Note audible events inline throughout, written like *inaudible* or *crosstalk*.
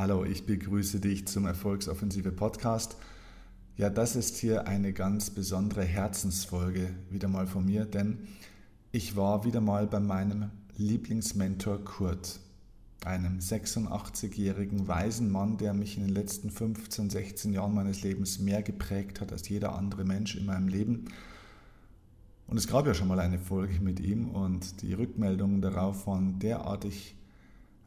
Hallo, ich begrüße dich zum Erfolgsoffensive Podcast. Ja, das ist hier eine ganz besondere Herzensfolge wieder mal von mir, denn ich war wieder mal bei meinem Lieblingsmentor Kurt, einem 86-jährigen weisen Mann, der mich in den letzten 15, 16 Jahren meines Lebens mehr geprägt hat als jeder andere Mensch in meinem Leben. Und es gab ja schon mal eine Folge mit ihm und die Rückmeldungen darauf waren derartig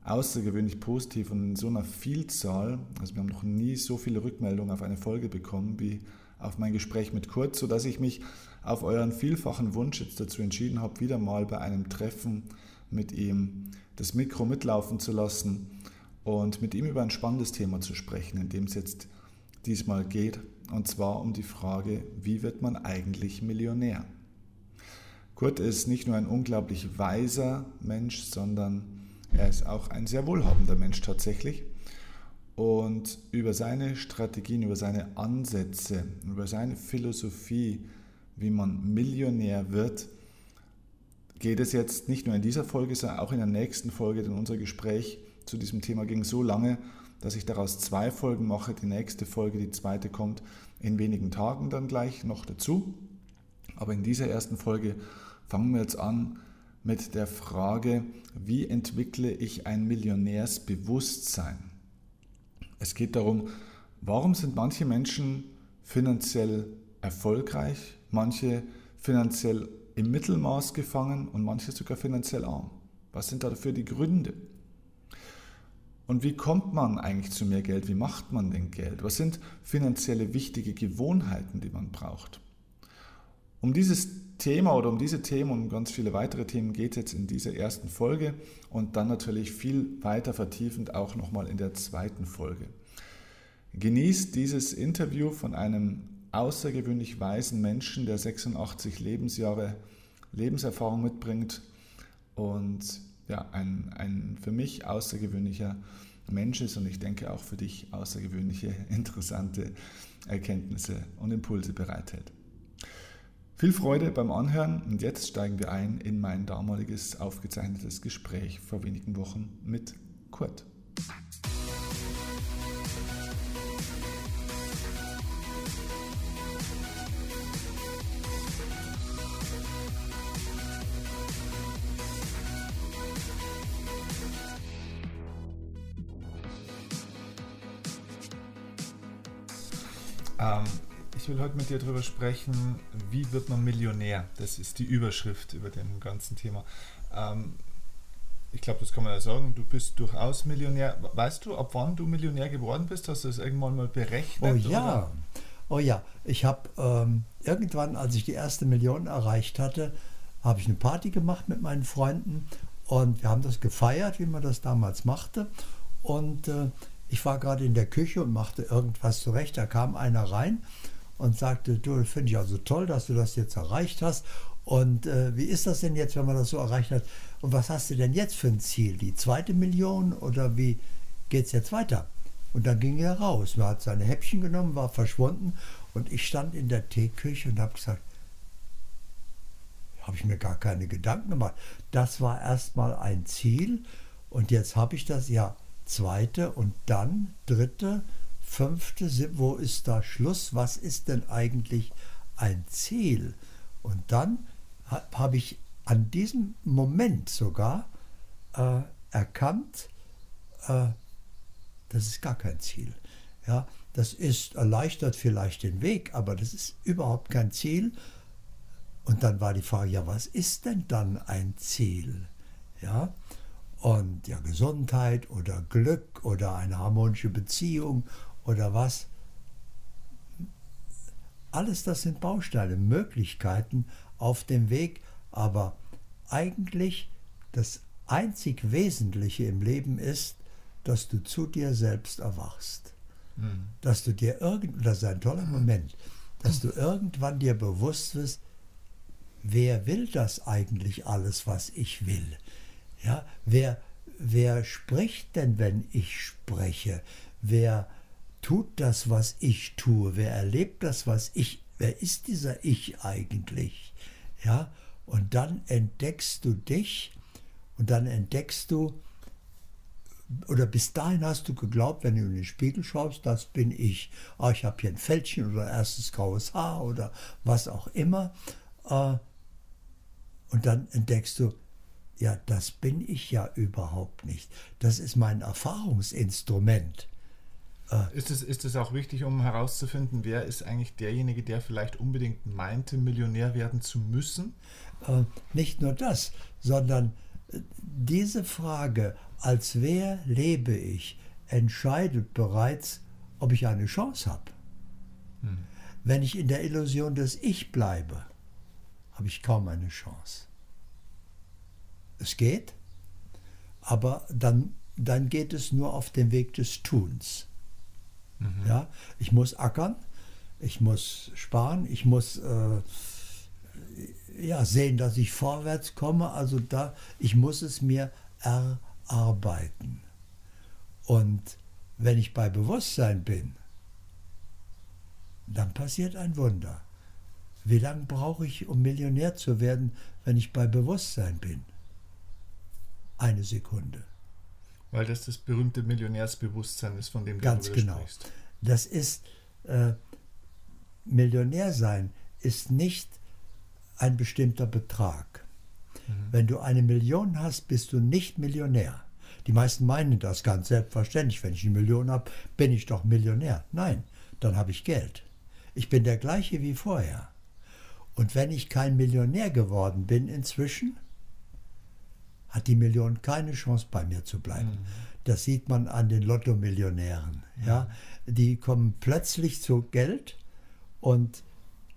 außergewöhnlich positiv und in so einer Vielzahl. Also wir haben noch nie so viele Rückmeldungen auf eine Folge bekommen wie auf mein Gespräch mit Kurt, sodass ich mich auf euren vielfachen Wunsch jetzt dazu entschieden habe, wieder mal bei einem Treffen mit ihm das Mikro mitlaufen zu lassen und mit ihm über ein spannendes Thema zu sprechen, in dem es jetzt diesmal geht, und zwar um die Frage, wie wird man eigentlich Millionär? Kurt ist nicht nur ein unglaublich weiser Mensch, sondern er ist auch ein sehr wohlhabender Mensch tatsächlich. Und über seine Strategien, über seine Ansätze, über seine Philosophie, wie man Millionär wird, geht es jetzt nicht nur in dieser Folge, sondern auch in der nächsten Folge, denn unser Gespräch zu diesem Thema ging so lange, dass ich daraus zwei Folgen mache. Die nächste Folge, die zweite, kommt in wenigen Tagen dann gleich noch dazu. Aber in dieser ersten Folge fangen wir jetzt an, mit der Frage, wie entwickle ich ein Millionärsbewusstsein? Es geht darum, warum sind manche Menschen finanziell erfolgreich, manche finanziell im Mittelmaß gefangen und manche sogar finanziell arm? Was sind dafür die Gründe? Und wie kommt man eigentlich zu mehr Geld? Wie macht man denn Geld? Was sind finanzielle wichtige Gewohnheiten, die man braucht? Um dieses Thema oder um diese Themen und ganz viele weitere Themen geht es jetzt in dieser ersten Folge und dann natürlich viel weiter vertiefend auch nochmal in der zweiten Folge. Genießt dieses Interview von einem außergewöhnlich weisen Menschen, der 86 Lebensjahre Lebenserfahrung mitbringt und ja, ein, ein für mich außergewöhnlicher Mensch ist und ich denke auch für dich außergewöhnliche, *laughs* interessante Erkenntnisse und Impulse bereithält. Viel Freude beim Anhören und jetzt steigen wir ein in mein damaliges aufgezeichnetes Gespräch vor wenigen Wochen mit Kurt. Heute mit dir darüber sprechen, wie wird man Millionär? Das ist die Überschrift über dem ganzen Thema. Ähm, ich glaube, das kann man ja sagen, du bist durchaus Millionär. Weißt du, ab wann du Millionär geworden bist? Hast du das irgendwann mal berechnet? Oh ja, oder? oh ja. Ich habe ähm, irgendwann, als ich die erste Million erreicht hatte, habe ich eine Party gemacht mit meinen Freunden und wir haben das gefeiert, wie man das damals machte. Und äh, ich war gerade in der Küche und machte irgendwas zurecht. Da kam einer rein und sagte, du, finde ich also toll, dass du das jetzt erreicht hast. Und äh, wie ist das denn jetzt, wenn man das so erreicht hat? Und was hast du denn jetzt für ein Ziel? Die zweite Million oder wie geht es jetzt weiter? Und dann ging er raus. Er hat seine Häppchen genommen, war verschwunden. Und ich stand in der Teeküche und habe gesagt, habe ich mir gar keine Gedanken gemacht. Das war erstmal ein Ziel. Und jetzt habe ich das ja zweite und dann dritte fünfte, wo ist da Schluss? Was ist denn eigentlich ein Ziel? Und dann habe ich an diesem Moment sogar äh, erkannt, äh, das ist gar kein Ziel. Ja, das ist erleichtert vielleicht den Weg, aber das ist überhaupt kein Ziel. Und dann war die Frage, ja, was ist denn dann ein Ziel? Ja, und ja, Gesundheit oder Glück oder eine harmonische Beziehung oder was. Alles das sind Bausteine, Möglichkeiten auf dem Weg, aber eigentlich das einzig Wesentliche im Leben ist, dass du zu dir selbst erwachst. Mhm. Dass du dir irgend, das ist ein toller Moment, dass du irgendwann dir bewusst wirst, wer will das eigentlich alles, was ich will? Ja, wer, wer spricht denn, wenn ich spreche? Wer, tut das, was ich tue? Wer erlebt das, was ich, wer ist dieser Ich eigentlich? Ja, und dann entdeckst du dich und dann entdeckst du, oder bis dahin hast du geglaubt, wenn du in den Spiegel schaust, das bin ich. Ah, ich habe hier ein Fältchen oder erstes graues Haar oder was auch immer. Äh, und dann entdeckst du, ja, das bin ich ja überhaupt nicht. Das ist mein Erfahrungsinstrument. Äh, ist, es, ist es auch wichtig, um herauszufinden, wer ist eigentlich derjenige, der vielleicht unbedingt meinte, Millionär werden zu müssen? Äh, nicht nur das, sondern äh, diese Frage, als wer lebe ich, entscheidet bereits, ob ich eine Chance habe. Hm. Wenn ich in der Illusion des Ich bleibe, habe ich kaum eine Chance. Es geht, aber dann, dann geht es nur auf dem Weg des Tuns. Mhm. Ja, ich muss ackern, ich muss sparen, ich muss äh, ja, sehen, dass ich vorwärts komme. Also da, ich muss es mir erarbeiten. Und wenn ich bei Bewusstsein bin, dann passiert ein Wunder. Wie lange brauche ich, um Millionär zu werden, wenn ich bei Bewusstsein bin? Eine Sekunde. Weil das das berühmte Millionärsbewusstsein ist, von dem du Ganz genau. Sprichst. Das ist, äh, Millionär sein ist nicht ein bestimmter Betrag. Mhm. Wenn du eine Million hast, bist du nicht Millionär. Die meisten meinen das ganz selbstverständlich. Wenn ich eine Million habe, bin ich doch Millionär. Nein, dann habe ich Geld. Ich bin der gleiche wie vorher. Und wenn ich kein Millionär geworden bin inzwischen, hat die Million keine Chance bei mir zu bleiben. Mhm. Das sieht man an den Lotto-Millionären. Ja? Die kommen plötzlich zu Geld und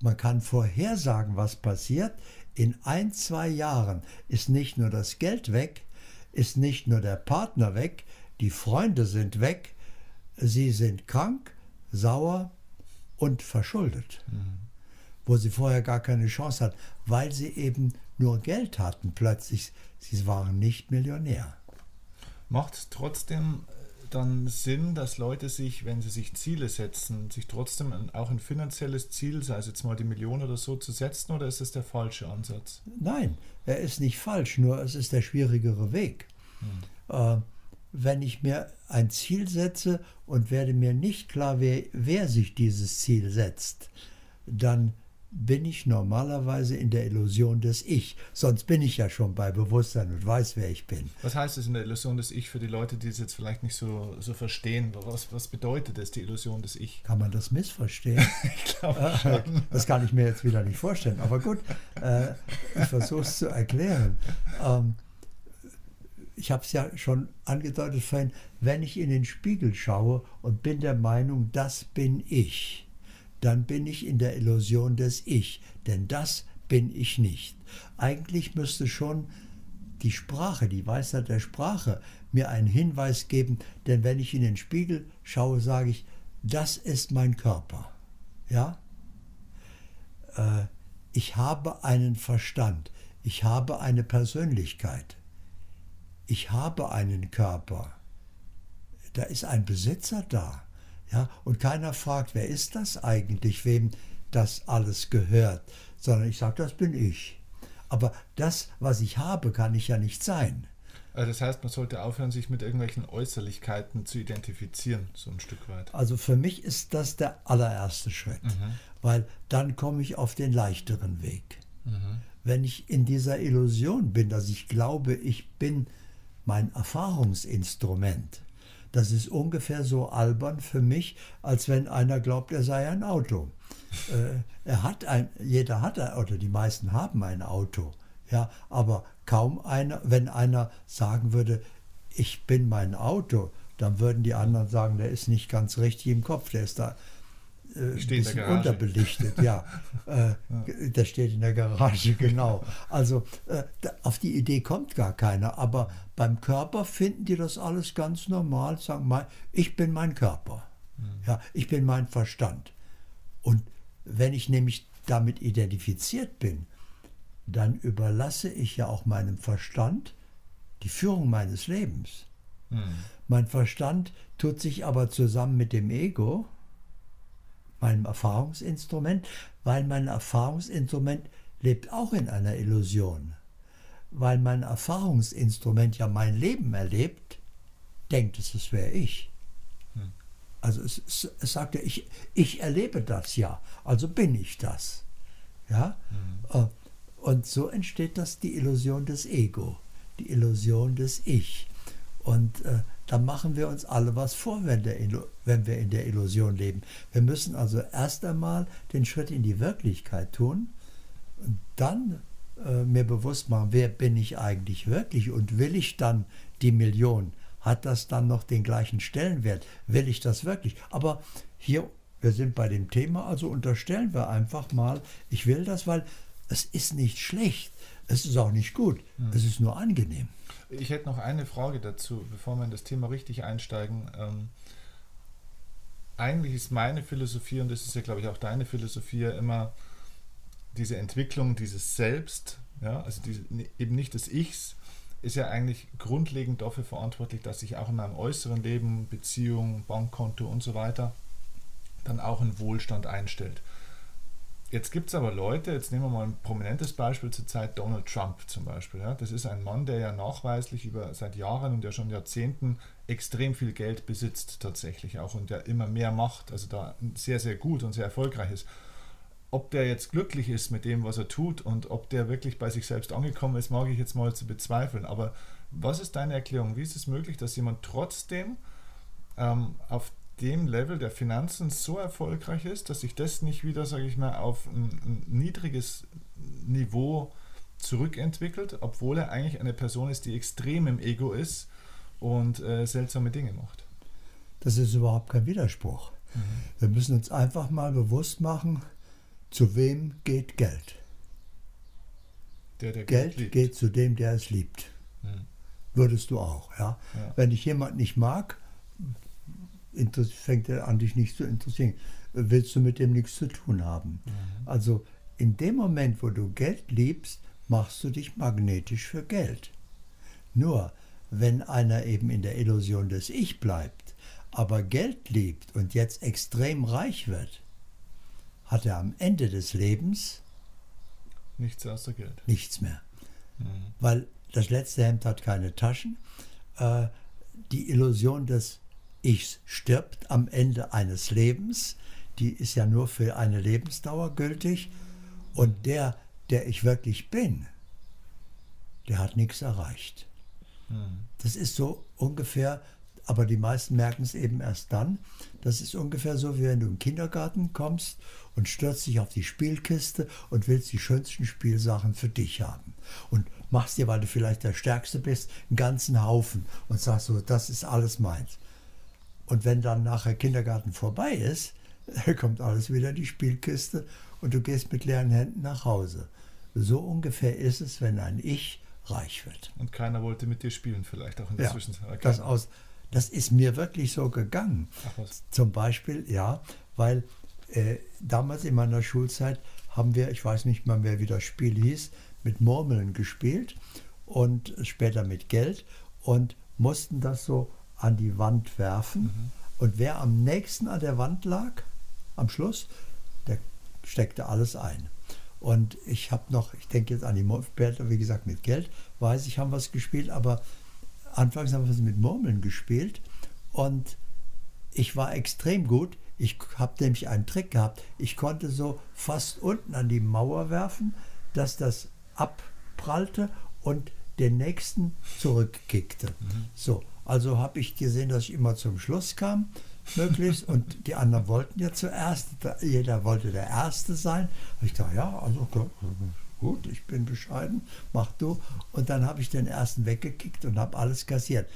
man kann vorhersagen, was passiert. In ein, zwei Jahren ist nicht nur das Geld weg, ist nicht nur der Partner weg, die Freunde sind weg, sie sind krank, sauer und verschuldet. Mhm. Wo sie vorher gar keine Chance hatten, weil sie eben nur Geld hatten plötzlich. Sie waren nicht Millionär. Macht trotzdem äh, dann Sinn, dass Leute sich, wenn sie sich Ziele setzen, sich trotzdem auch ein finanzielles Ziel, sei es jetzt mal die Million oder so, zu setzen, oder ist das der falsche Ansatz? Nein, er ist nicht falsch, nur es ist der schwierigere Weg. Hm. Äh, wenn ich mir ein Ziel setze und werde mir nicht klar, wer, wer sich dieses Ziel setzt, dann bin ich normalerweise in der Illusion des Ich. Sonst bin ich ja schon bei Bewusstsein und weiß, wer ich bin. Was heißt es in der Illusion des Ich für die Leute, die es jetzt vielleicht nicht so, so verstehen? Was, was bedeutet es, die Illusion des Ich? Kann man das missverstehen? *laughs* ich glaube ah, schon. Das kann ich mir jetzt wieder nicht vorstellen. Aber gut, äh, ich versuche es zu erklären. Ähm, ich habe es ja schon angedeutet vorhin, wenn ich in den Spiegel schaue und bin der Meinung, das bin ich dann bin ich in der Illusion des Ich, denn das bin ich nicht. Eigentlich müsste schon die Sprache, die Weisheit der Sprache mir einen Hinweis geben, denn wenn ich in den Spiegel schaue, sage ich, das ist mein Körper. Ja? Äh, ich habe einen Verstand, ich habe eine Persönlichkeit, ich habe einen Körper. Da ist ein Besitzer da. Ja, und keiner fragt, wer ist das eigentlich, wem das alles gehört, sondern ich sage, das bin ich. Aber das, was ich habe, kann ich ja nicht sein. Also das heißt, man sollte aufhören, sich mit irgendwelchen Äußerlichkeiten zu identifizieren, so ein Stück weit. Also für mich ist das der allererste Schritt, mhm. weil dann komme ich auf den leichteren Weg. Mhm. Wenn ich in dieser Illusion bin, dass ich glaube, ich bin mein Erfahrungsinstrument, das ist ungefähr so albern für mich, als wenn einer glaubt, er sei ein Auto. äh, er hat ein, jeder hat ein Auto, die meisten haben ein Auto. Ja, aber kaum einer, wenn einer sagen würde, ich bin mein Auto, dann würden die anderen sagen, der ist nicht ganz richtig im Kopf, der ist da äh, bisschen unterbelichtet, ja. *laughs* Äh, ja. Der steht in der Garage, *laughs* genau. Also äh, auf die Idee kommt gar keiner. Aber beim Körper finden die das alles ganz normal, sagen mal, ich bin mein Körper. Mhm. Ja, ich bin mein Verstand. Und wenn ich nämlich damit identifiziert bin, dann überlasse ich ja auch meinem Verstand die Führung meines Lebens. Mhm. Mein Verstand tut sich aber zusammen mit dem Ego meinem Erfahrungsinstrument, weil mein Erfahrungsinstrument lebt auch in einer Illusion. Weil mein Erfahrungsinstrument ja mein Leben erlebt, denkt es, es wäre ich. Hm. Also es, es, es, sagt ja, ich, ich erlebe das ja, also bin ich das. Ja? Hm. Und so entsteht das die Illusion des Ego, die Illusion des Ich. Und äh, da machen wir uns alle was vor, wenn, wenn wir in der Illusion leben. Wir müssen also erst einmal den Schritt in die Wirklichkeit tun und dann äh, mir bewusst machen, wer bin ich eigentlich wirklich und will ich dann die Million? Hat das dann noch den gleichen Stellenwert? Will ich das wirklich? Aber hier, wir sind bei dem Thema, also unterstellen wir einfach mal, ich will das, weil es ist nicht schlecht, es ist auch nicht gut, hm. es ist nur angenehm. Ich hätte noch eine Frage dazu, bevor wir in das Thema richtig einsteigen. Ähm, eigentlich ist meine Philosophie, und das ist ja, glaube ich, auch deine Philosophie, immer diese Entwicklung dieses Selbst, ja, also diese, eben nicht des Ichs, ist ja eigentlich grundlegend dafür verantwortlich, dass sich auch in meinem äußeren Leben, Beziehung, Bankkonto und so weiter dann auch ein Wohlstand einstellt. Jetzt gibt es aber Leute, jetzt nehmen wir mal ein prominentes Beispiel zur Zeit, Donald Trump zum Beispiel. Ja. Das ist ein Mann, der ja nachweislich über seit Jahren und ja schon Jahrzehnten extrem viel Geld besitzt tatsächlich auch und der immer mehr macht, also da sehr, sehr gut und sehr erfolgreich ist. Ob der jetzt glücklich ist mit dem, was er tut und ob der wirklich bei sich selbst angekommen ist, mag ich jetzt mal zu bezweifeln. Aber was ist deine Erklärung? Wie ist es möglich, dass jemand trotzdem ähm, auf dem Level der Finanzen so erfolgreich ist, dass sich das nicht wieder, sage ich mal, auf ein, ein niedriges Niveau zurückentwickelt, obwohl er eigentlich eine Person ist, die extrem im Ego ist und äh, seltsame Dinge macht. Das ist überhaupt kein Widerspruch. Mhm. Wir müssen uns einfach mal bewusst machen, zu wem geht Geld. Der, der Geld, Geld geht zu dem, der es liebt. Mhm. Würdest du auch, ja? ja. Wenn dich jemand nicht mag, fängt er an, dich nicht zu interessieren. Willst du mit dem nichts zu tun haben? Mhm. Also in dem Moment, wo du Geld liebst, machst du dich magnetisch für Geld. Nur, wenn einer eben in der Illusion des Ich bleibt, aber Geld liebt und jetzt extrem reich wird, hat er am Ende des Lebens nichts außer Geld. Nichts mehr. Mhm. Weil das letzte Hemd hat keine Taschen. Äh, die Illusion des ich stirbt am Ende eines Lebens, die ist ja nur für eine Lebensdauer gültig. Und der, der ich wirklich bin, der hat nichts erreicht. Mhm. Das ist so ungefähr, aber die meisten merken es eben erst dann. Das ist ungefähr so, wie wenn du im Kindergarten kommst und stürzt dich auf die Spielkiste und willst die schönsten Spielsachen für dich haben. Und machst dir, weil du vielleicht der Stärkste bist, einen ganzen Haufen und sagst so, das ist alles meins. Und wenn dann nachher Kindergarten vorbei ist, *laughs* kommt alles wieder in die Spielkiste und du gehst mit leeren Händen nach Hause. So ungefähr ist es, wenn ein Ich reich wird. Und keiner wollte mit dir spielen, vielleicht auch in der ja, Zwischenzeit. Das, aus, das ist mir wirklich so gegangen. Zum Beispiel, ja, weil äh, damals in meiner Schulzeit haben wir, ich weiß nicht mal mehr, wie das Spiel hieß, mit Murmeln gespielt und später mit Geld und mussten das so an die Wand werfen. Mhm. Und wer am nächsten an der Wand lag, am Schluss, der steckte alles ein. Und ich habe noch, ich denke jetzt an die später, wie gesagt, mit Geld, weiß ich, haben es gespielt, aber anfangs haben wir es mit Murmeln gespielt. Und ich war extrem gut. Ich habe nämlich einen Trick gehabt. Ich konnte so fast unten an die Mauer werfen, dass das abprallte und den nächsten zurückkickte. Mhm. So, also habe ich gesehen, dass ich immer zum Schluss kam, möglichst. *laughs* Und die anderen wollten ja zuerst. Jeder wollte der Erste sein. ich dachte, ja, also gut, ich bin bescheiden, mach du. Und dann habe ich den Ersten weggekickt und habe alles kassiert.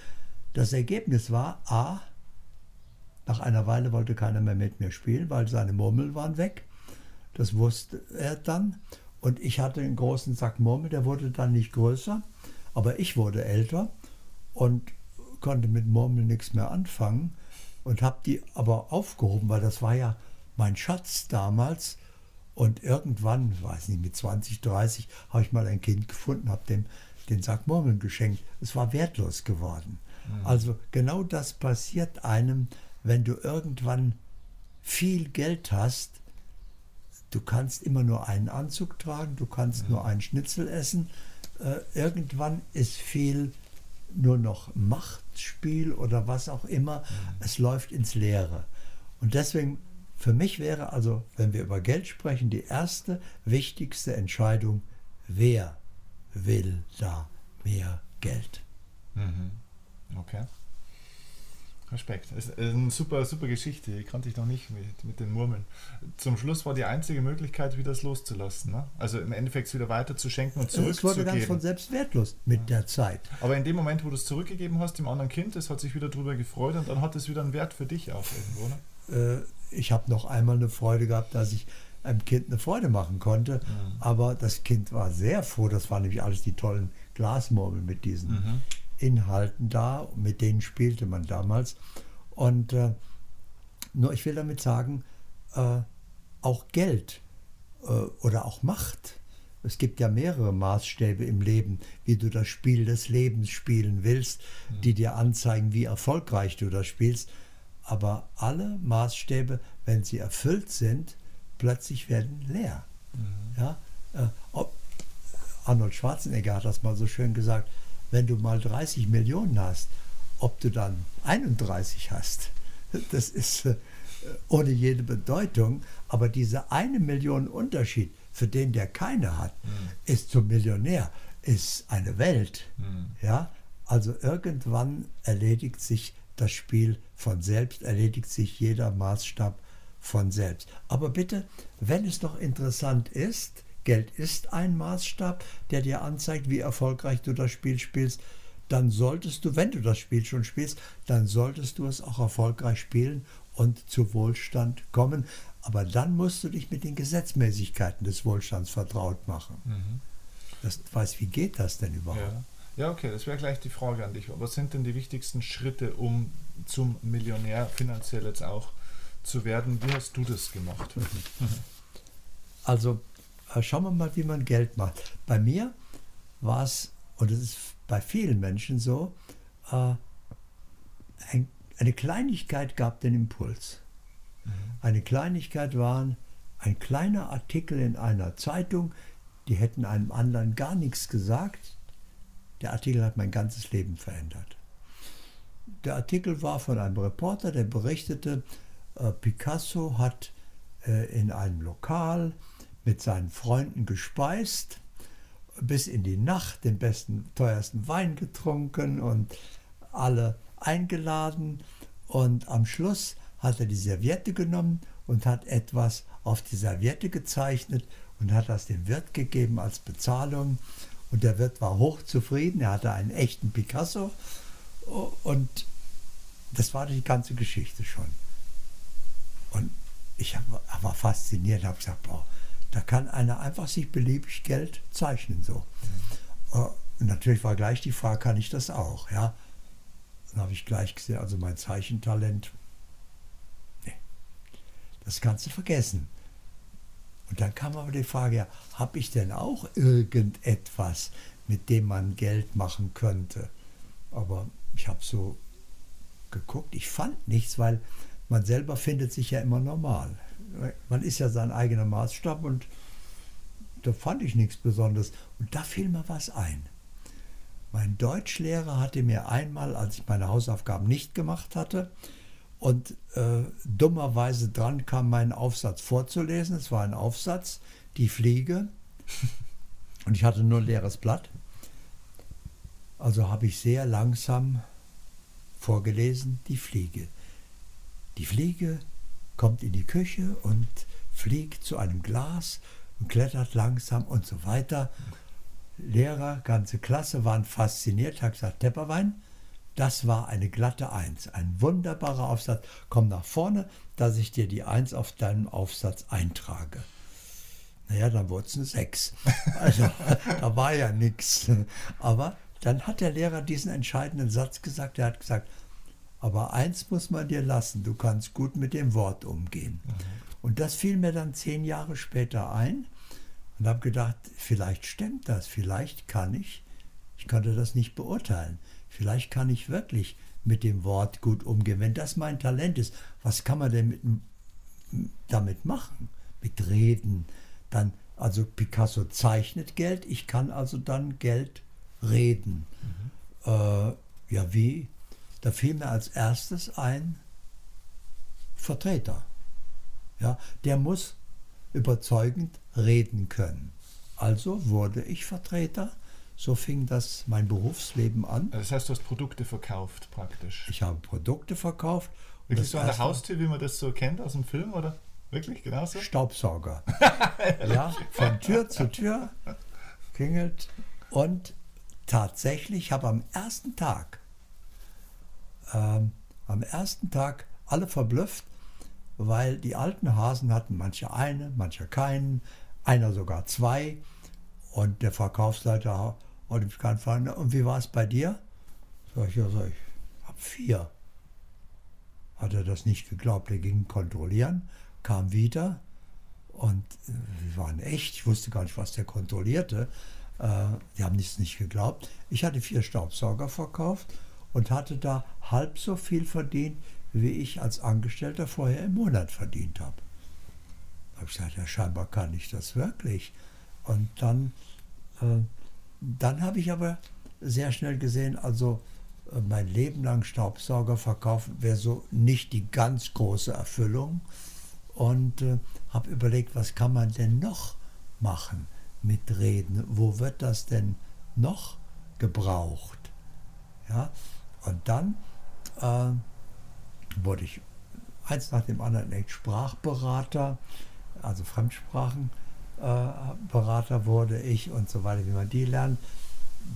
Das Ergebnis war, a, nach einer Weile wollte keiner mehr mit mir spielen, weil seine Murmeln waren weg. Das wusste er dann. Und ich hatte einen großen Sack Murmel, der wurde dann nicht größer, aber ich wurde älter. Und konnte mit Murmeln nichts mehr anfangen und habe die aber aufgehoben, weil das war ja mein Schatz damals. Und irgendwann, weiß nicht, mit 20, 30 habe ich mal ein Kind gefunden, habe dem den Sack Murmeln geschenkt. Es war wertlos geworden. Mhm. Also genau das passiert einem, wenn du irgendwann viel Geld hast. Du kannst immer nur einen Anzug tragen, du kannst mhm. nur einen Schnitzel essen. Äh, irgendwann ist viel nur noch Machtspiel oder was auch immer. Es läuft ins Leere. Und deswegen, für mich wäre also, wenn wir über Geld sprechen, die erste wichtigste Entscheidung, wer will da mehr Geld? Mhm. Okay. Respekt. Das ist eine super, super Geschichte. Die kannte ich noch nicht mit, mit den Murmeln. Zum Schluss war die einzige Möglichkeit, wieder das loszulassen. Ne? Also im Endeffekt es wieder weiter zu schenken und zurückzugeben. Es wurde ganz von selbst wertlos mit ja. der Zeit. Aber in dem Moment, wo du es zurückgegeben hast, dem anderen Kind, das hat sich wieder darüber gefreut und dann hat es wieder einen Wert für dich auch irgendwo. Ne? Äh, ich habe noch einmal eine Freude gehabt, dass ich einem Kind eine Freude machen konnte. Mhm. Aber das Kind war sehr froh. Das waren nämlich alles die tollen Glasmurmeln mit diesen mhm. Inhalten da. Mit denen spielte man damals. Und äh, nur ich will damit sagen, äh, auch Geld äh, oder auch Macht. Es gibt ja mehrere Maßstäbe im Leben, wie du das Spiel des Lebens spielen willst, mhm. die dir anzeigen, wie erfolgreich du das spielst. Aber alle Maßstäbe, wenn sie erfüllt sind, plötzlich werden leer. Mhm. Ja? Äh, Arnold Schwarzenegger hat das mal so schön gesagt, wenn du mal 30 Millionen hast, ob du dann 31 hast, das ist äh, ohne jede Bedeutung, aber diese eine Million Unterschied, für den der keine hat, mhm. ist zum Millionär, ist eine Welt. Mhm. Ja? Also irgendwann erledigt sich das Spiel von selbst, erledigt sich jeder Maßstab von selbst. Aber bitte, wenn es noch interessant ist, Geld ist ein Maßstab, der dir anzeigt, wie erfolgreich du das Spiel spielst, dann solltest du, wenn du das Spiel schon spielst, dann solltest du es auch erfolgreich spielen und zu Wohlstand kommen. Aber dann musst du dich mit den Gesetzmäßigkeiten des Wohlstands vertraut machen. Mhm. Das weiß, wie geht das denn überhaupt? Ja. Ja, okay, das wäre gleich die Frage an dich. Was sind denn die wichtigsten Schritte, um zum Millionär finanziell jetzt auch zu werden? Wie hast du das gemacht? Also äh, schauen wir mal, wie man Geld macht. Bei mir war es, und es ist bei vielen Menschen so, äh, ein, eine Kleinigkeit gab den Impuls. Mhm. Eine Kleinigkeit war ein kleiner Artikel in einer Zeitung, die hätten einem anderen gar nichts gesagt. Der Artikel hat mein ganzes Leben verändert. Der Artikel war von einem Reporter, der berichtete, äh, Picasso hat äh, in einem Lokal mit seinen Freunden gespeist, bis in die Nacht den besten, teuersten Wein getrunken und alle eingeladen. Und am Schluss hat er die Serviette genommen und hat etwas auf die Serviette gezeichnet und hat das dem Wirt gegeben als Bezahlung. Und der Wirt war hochzufrieden, er hatte einen echten Picasso. Und das war die ganze Geschichte schon. Und ich war fasziniert, habe gesagt, boah, da kann einer einfach sich beliebig Geld zeichnen. So. Mhm. Und natürlich war gleich die Frage, kann ich das auch? Ja? Dann habe ich gleich gesehen, also mein Zeichentalent, nee, das kannst du vergessen. Und dann kam aber die Frage, ja, habe ich denn auch irgendetwas, mit dem man Geld machen könnte? Aber ich habe so geguckt, ich fand nichts, weil man selber findet sich ja immer normal man ist ja sein eigener Maßstab und da fand ich nichts Besonderes. Und da fiel mir was ein. Mein Deutschlehrer hatte mir einmal, als ich meine Hausaufgaben nicht gemacht hatte und äh, dummerweise dran kam, meinen Aufsatz vorzulesen, es war ein Aufsatz, die Fliege, *laughs* und ich hatte nur ein leeres Blatt. Also habe ich sehr langsam vorgelesen, die Fliege. Die Fliege kommt in die Küche und fliegt zu einem Glas und klettert langsam und so weiter. Lehrer, ganze Klasse waren fasziniert, hat gesagt, Tepperwein, das war eine glatte Eins, ein wunderbarer Aufsatz. Komm nach vorne, dass ich dir die Eins auf deinem Aufsatz eintrage. Naja, dann wurde es eine Sechs. *laughs* Also, da war ja nichts. Aber dann hat der Lehrer diesen entscheidenden Satz gesagt. Er hat gesagt, aber eins muss man dir lassen, du kannst gut mit dem Wort umgehen. Mhm. Und das fiel mir dann zehn Jahre später ein und habe gedacht, vielleicht stimmt das, vielleicht kann ich, ich konnte das nicht beurteilen, vielleicht kann ich wirklich mit dem Wort gut umgehen. Wenn das mein Talent ist, was kann man denn mit, damit machen? Mit Reden. Dann, also Picasso zeichnet Geld, ich kann also dann Geld reden. Mhm. Äh, ja, wie? Da fiel mir als erstes ein Vertreter. Ja, der muss überzeugend reden können. Also wurde ich Vertreter. So fing das mein Berufsleben an. Das heißt, du hast Produkte verkauft praktisch. Ich habe Produkte verkauft. Wirklich so an der Haustür, wie man das so kennt aus dem Film, oder? Wirklich, genauso? Staubsauger. *laughs* ja, von Tür zu Tür klingelt. Und tatsächlich habe am ersten Tag, ähm, am ersten Tag alle verblüfft, weil die alten Hasen hatten manche eine, manche keinen, einer sogar zwei. Und der Verkaufsleiter wollte mich gerade fragen, und wie war es bei dir? Sag ich, ja, sag ich, hab vier. Hat er das nicht geglaubt, er ging kontrollieren, kam wieder und äh, wir waren echt, ich wusste gar nicht, was der kontrollierte. Äh, die haben es nicht geglaubt. Ich hatte vier Staubsauger verkauft und hatte da halb so viel verdient, wie ich als Angestellter vorher im Monat verdient habe. Da habe ich gesagt, ja, scheinbar kann ich das wirklich. Und dann, äh, dann habe ich aber sehr schnell gesehen, also äh, mein Leben lang Staubsauger verkaufen wäre so nicht die ganz große Erfüllung. Und äh, habe überlegt, was kann man denn noch machen mit Reden? Wo wird das denn noch gebraucht? Ja, und dann äh, wurde ich eins nach dem anderen echt Sprachberater, also Fremdsprachenberater wurde ich und so weiter, wie man die lernt.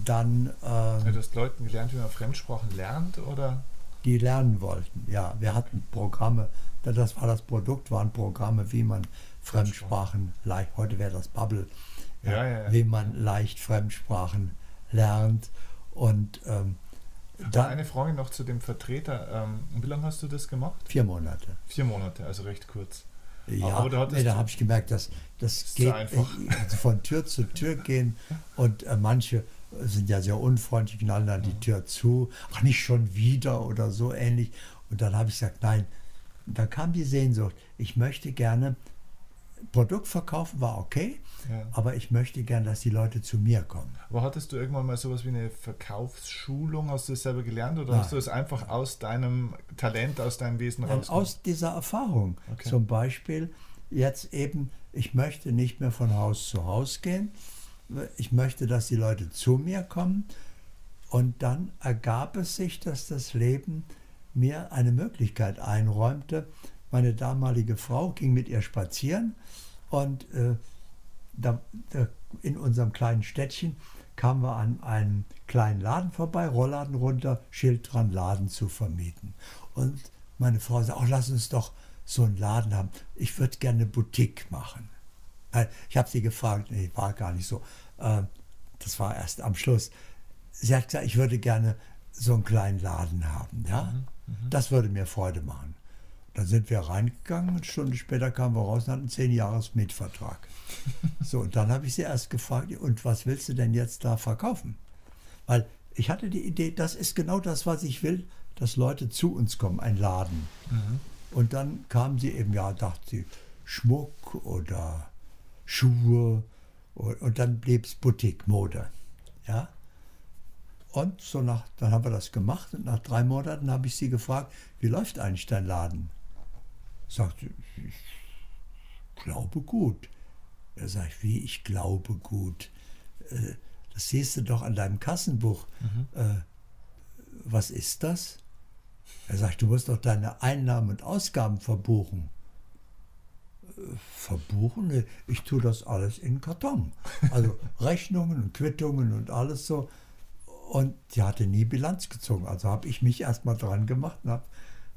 Dann. Ähm, du hast Leuten gelernt, wie man Fremdsprachen lernt, oder? Die lernen wollten, ja. Wir hatten Programme, das war das Produkt, waren Programme, wie man Fremdsprachen leicht, heute wäre das Bubble, ja, ja, ja, wie man leicht Fremdsprachen lernt. Und ähm, dann, eine Frage noch zu dem Vertreter. Ähm, wie lange hast du das gemacht? Vier Monate. Vier Monate, also recht kurz. Ja, aber da, nee, da habe ich gemerkt, dass das geht einfach. Also von Tür zu Tür gehen und äh, manche sind ja sehr unfreundlich, knallen dann die Tür zu, ach nicht schon wieder oder so ähnlich. Und dann habe ich gesagt, nein, da kam die Sehnsucht, ich möchte gerne Produkt verkaufen war okay, ja. aber ich möchte gern, dass die Leute zu mir kommen. Aber hattest du irgendwann mal sowas wie eine Verkaufsschulung? Hast du das selber gelernt oder Nein. hast du es einfach aus deinem Talent, aus deinem Wesen raus? Aus dieser Erfahrung. Okay. Zum Beispiel jetzt eben, ich möchte nicht mehr von Haus zu Haus gehen. Ich möchte, dass die Leute zu mir kommen. Und dann ergab es sich, dass das Leben mir eine Möglichkeit einräumte, meine damalige Frau ging mit ihr spazieren und äh, da, da in unserem kleinen Städtchen kamen wir an einen kleinen Laden vorbei, Rollladen runter, Schild dran, Laden zu vermieten. Und meine Frau sagte, oh, lass uns doch so einen Laden haben. Ich würde gerne eine Boutique machen. Ich habe sie gefragt, nee, war gar nicht so. Äh, das war erst am Schluss. Sie hat gesagt, ich würde gerne so einen kleinen Laden haben. Ja? Mhm, mhm. das würde mir Freude machen. Dann sind wir reingegangen, eine Stunde später kamen wir raus und hatten einen zehn Jahres Mietvertrag. *laughs* so, und dann habe ich sie erst gefragt, und was willst du denn jetzt da verkaufen? Weil ich hatte die Idee, das ist genau das, was ich will, dass Leute zu uns kommen, ein Laden. Mhm. Und dann kamen sie eben, ja, dachte sie, Schmuck oder Schuhe und dann blieb es Boutique, Mode. Ja? Und so nach, dann haben wir das gemacht und nach drei Monaten habe ich sie gefragt, wie läuft eigentlich dein Laden? Sagte, ich glaube gut. Er sagt, wie, ich glaube gut. Äh, das siehst du doch an deinem Kassenbuch. Mhm. Äh, was ist das? Er sagt, du musst doch deine Einnahmen und Ausgaben verbuchen. Äh, verbuchen? Ich tue das alles in Karton. Also *laughs* Rechnungen und Quittungen und alles so. Und die hatte nie Bilanz gezogen. Also habe ich mich erstmal dran gemacht und habe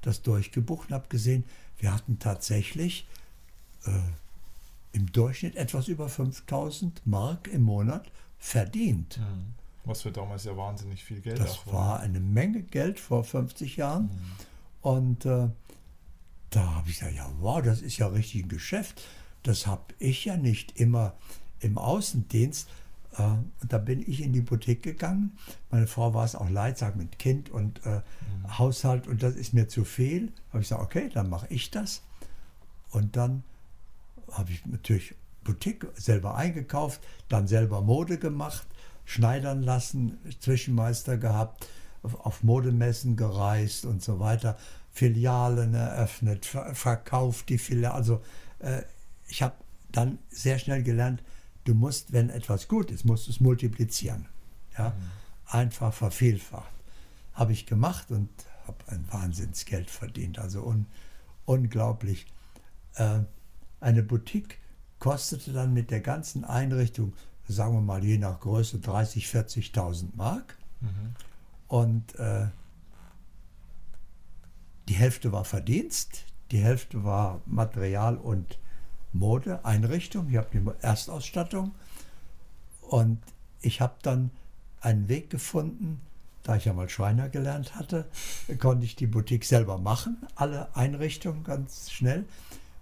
das durchgebucht und habe gesehen, wir hatten tatsächlich äh, im Durchschnitt etwas über 5000 Mark im Monat verdient. Mhm. Was für damals ja wahnsinnig viel Geld Das war eine Menge Geld vor 50 Jahren. Mhm. Und äh, da habe ich gesagt, ja, wow, das ist ja richtig ein Geschäft. Das habe ich ja nicht immer im Außendienst. Äh, und da bin ich in die Boutique gegangen. Meine Frau war es auch leid, sagt mit Kind und äh, mhm. Haushalt und das ist mir zu viel. Habe ich gesagt, okay, dann mache ich das. Und dann habe ich natürlich Boutique selber eingekauft, dann selber Mode gemacht, schneidern lassen, Zwischenmeister gehabt, auf, auf Modemessen gereist und so weiter, Filialen eröffnet, ver verkauft die Filialen. Also äh, ich habe dann sehr schnell gelernt, du musst, wenn etwas gut ist, musst du es multiplizieren. Ja? Mhm. Einfach vervielfacht. Habe ich gemacht und habe ein Wahnsinnsgeld verdient. Also un, unglaublich. Äh, eine Boutique kostete dann mit der ganzen Einrichtung, sagen wir mal je nach Größe, 30.000, 40.000 Mark. Mhm. Und äh, die Hälfte war Verdienst, die Hälfte war Material und Mode, Einrichtung. Ich habe die Erstausstattung. Und ich habe dann einen Weg gefunden, da ich ja mal Schreiner gelernt hatte, konnte ich die Boutique selber machen, alle Einrichtungen ganz schnell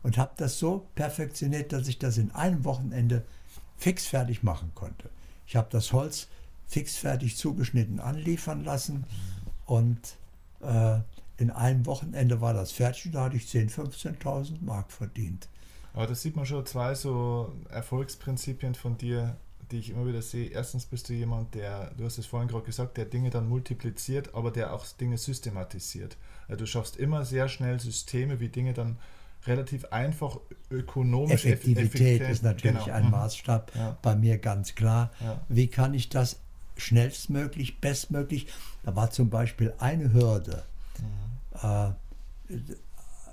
und habe das so perfektioniert, dass ich das in einem Wochenende fix fertig machen konnte. Ich habe das Holz fix fertig zugeschnitten anliefern lassen und äh, in einem Wochenende war das fertig und da hatte ich 10.000, 15.000 Mark verdient. Aber das sieht man schon zwei so Erfolgsprinzipien von dir, die ich immer wieder sehe. Erstens bist du jemand, der, du hast es vorhin gerade gesagt, der Dinge dann multipliziert, aber der auch Dinge systematisiert. Also du schaffst immer sehr schnell Systeme, wie Dinge dann relativ einfach ökonomisch Effektivität ist natürlich genau. ein mhm. Maßstab ja. bei mir ganz klar. Ja. Wie kann ich das schnellstmöglich, bestmöglich? Da war zum Beispiel eine Hürde. Mhm. Äh,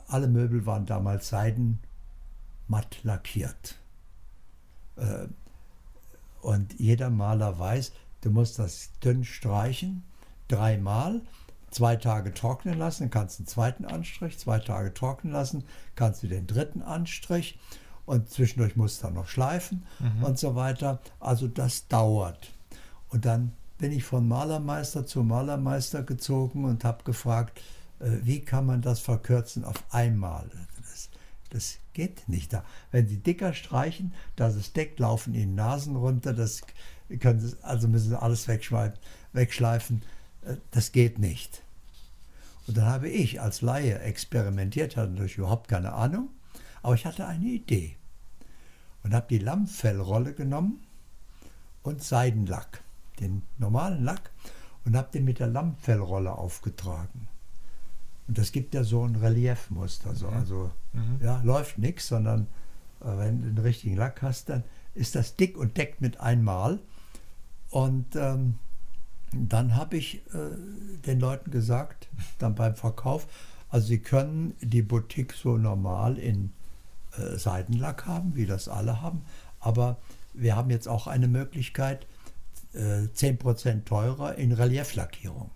alle Möbel waren damals Seiden matt lackiert. Äh, und jeder Maler weiß, du musst das dünn streichen, dreimal zwei Tage trocknen lassen, dann kannst du einen zweiten Anstrich, zwei Tage trocknen lassen, kannst du den dritten Anstrich und zwischendurch musst du dann noch schleifen mhm. und so weiter. Also das dauert. Und dann bin ich von Malermeister zu Malermeister gezogen und habe gefragt, äh, wie kann man das verkürzen auf einmal? Das, das geht nicht da. Wenn Sie dicker streichen, das ist Deck, laufen Ihnen Nasen runter, das können Sie, also müssen Sie alles wegschleifen. Äh, das geht nicht. Und dann habe ich als Laie experimentiert, hatte natürlich überhaupt keine Ahnung, aber ich hatte eine Idee und habe die Lammfellrolle genommen und Seidenlack, den normalen Lack, und habe den mit der Lammfellrolle aufgetragen. Und das gibt ja so ein Reliefmuster. So. Mhm. Also mhm. ja, läuft nichts, sondern äh, wenn du den richtigen Lack hast, dann ist das dick und deckt mit einmal. Und ähm, dann habe ich äh, den Leuten gesagt, dann beim Verkauf, also sie können die Boutique so normal in äh, Seidenlack haben, wie das alle haben, aber wir haben jetzt auch eine Möglichkeit, äh, 10% teurer in Relieflackierung.